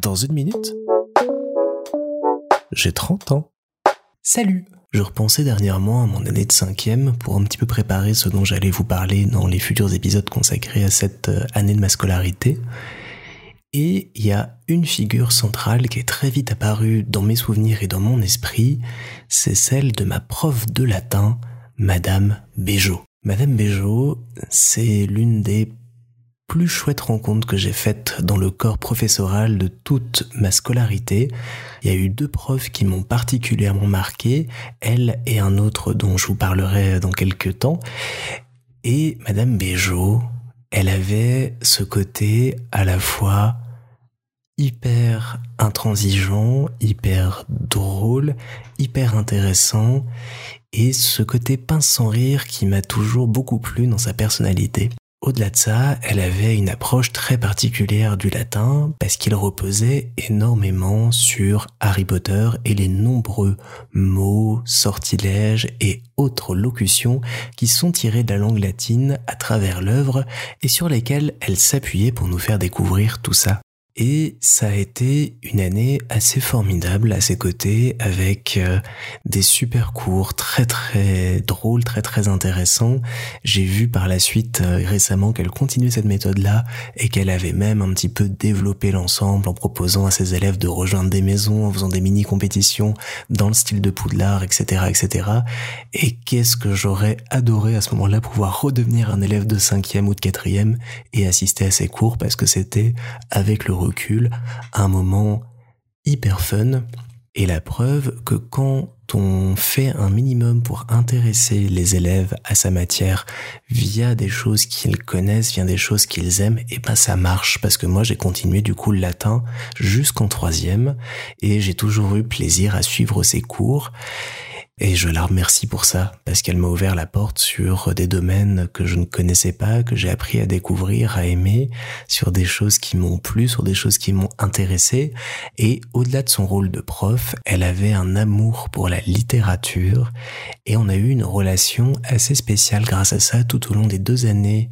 Dans une minute, j'ai 30 ans. Salut Je repensais dernièrement à mon année de cinquième pour un petit peu préparer ce dont j'allais vous parler dans les futurs épisodes consacrés à cette euh, année de ma scolarité. Et il y a une figure centrale qui est très vite apparue dans mes souvenirs et dans mon esprit, c'est celle de ma prof de latin, Madame Béjot. Madame Béjot, c'est l'une des plus chouettes rencontres que j'ai faites dans le corps professoral de toute ma scolarité. Il y a eu deux profs qui m'ont particulièrement marqué, elle et un autre dont je vous parlerai dans quelques temps. Et Madame Béjot, elle avait ce côté à la fois hyper intransigeant, hyper drôle, hyper intéressant, et ce côté pince sans rire qui m'a toujours beaucoup plu dans sa personnalité. Au-delà de ça, elle avait une approche très particulière du latin parce qu'il reposait énormément sur Harry Potter et les nombreux mots, sortilèges et autres locutions qui sont tirés de la langue latine à travers l'œuvre et sur lesquels elle s'appuyait pour nous faire découvrir tout ça. Et ça a été une année assez formidable à ses côtés avec euh, des super cours très très drôles, très très intéressants. J'ai vu par la suite euh, récemment qu'elle continuait cette méthode-là et qu'elle avait même un petit peu développé l'ensemble en proposant à ses élèves de rejoindre des maisons, en faisant des mini-compétitions dans le style de Poudlard, etc., etc. Et qu'est-ce que j'aurais adoré à ce moment-là pouvoir redevenir un élève de cinquième ou de quatrième et assister à ses cours parce que c'était avec le un moment hyper fun. Et la preuve que quand on fait un minimum pour intéresser les élèves à sa matière via des choses qu'ils connaissent, via des choses qu'ils aiment, et ben ça marche. Parce que moi j'ai continué du coup le latin jusqu'en troisième. Et j'ai toujours eu plaisir à suivre ces cours et je la remercie pour ça, parce qu'elle m'a ouvert la porte sur des domaines que je ne connaissais pas, que j'ai appris à découvrir, à aimer, sur des choses qui m'ont plu, sur des choses qui m'ont intéressé. Et au-delà de son rôle de prof, elle avait un amour pour la littérature, et on a eu une relation assez spéciale grâce à ça tout au long des deux années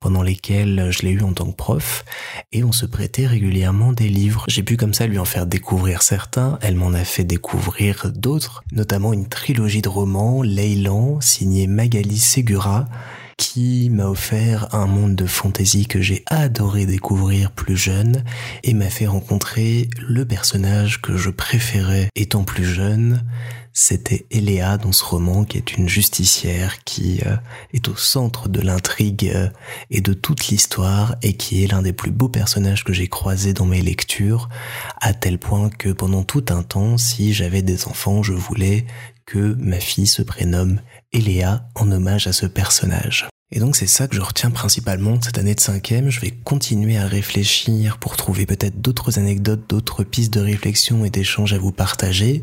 pendant lesquels je l'ai eu en tant que prof, et on se prêtait régulièrement des livres. J'ai pu comme ça lui en faire découvrir certains, elle m'en a fait découvrir d'autres, notamment une trilogie de romans, Leyland, signé Magali Segura, qui m'a offert un monde de fantaisie que j'ai adoré découvrir plus jeune et m'a fait rencontrer le personnage que je préférais étant plus jeune, c'était Eléa dans ce roman qui est une justicière qui euh, est au centre de l'intrigue euh, et de toute l'histoire et qui est l'un des plus beaux personnages que j'ai croisés dans mes lectures, à tel point que pendant tout un temps, si j'avais des enfants, je voulais que ma fille se prénomme Eléa en hommage à ce personnage. Et donc c'est ça que je retiens principalement cette année de cinquième. Je vais continuer à réfléchir pour trouver peut-être d'autres anecdotes, d'autres pistes de réflexion et d'échange à vous partager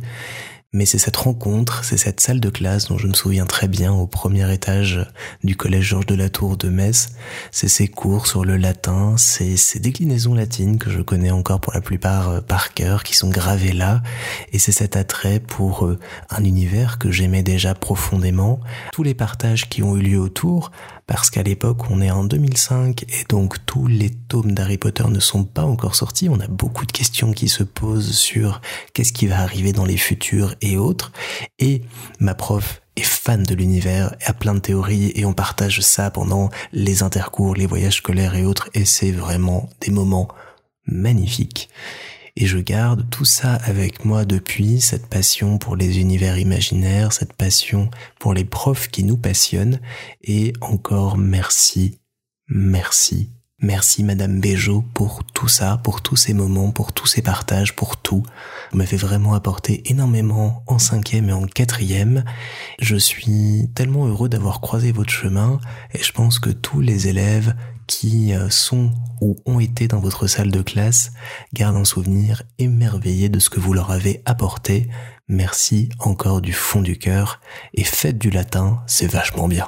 mais c'est cette rencontre, c'est cette salle de classe dont je me souviens très bien au premier étage du collège Georges de la Tour de Metz. C'est ces cours sur le latin, c'est ces déclinaisons latines que je connais encore pour la plupart euh, par cœur, qui sont gravées là, et c'est cet attrait pour euh, un univers que j'aimais déjà profondément. Tous les partages qui ont eu lieu autour, parce qu'à l'époque on est en 2005 et donc tous les tomes d'Harry Potter ne sont pas encore sortis. On a beaucoup de questions qui se posent sur qu'est-ce qui va arriver dans les futurs et autres. Et ma prof est fan de l'univers, a plein de théories et on partage ça pendant les intercours, les voyages scolaires et autres et c'est vraiment des moments magnifiques. Et je garde tout ça avec moi depuis, cette passion pour les univers imaginaires, cette passion pour les profs qui nous passionnent. Et encore merci, merci, merci Madame Béjot pour tout ça, pour tous ces moments, pour tous ces partages, pour tout. Vous m'avez vraiment apporté énormément en cinquième et en quatrième. Je suis tellement heureux d'avoir croisé votre chemin et je pense que tous les élèves qui euh, sont ou ont été dans votre salle de classe gardent un souvenir émerveillé de ce que vous leur avez apporté. Merci encore du fond du cœur et faites du latin, c'est vachement bien.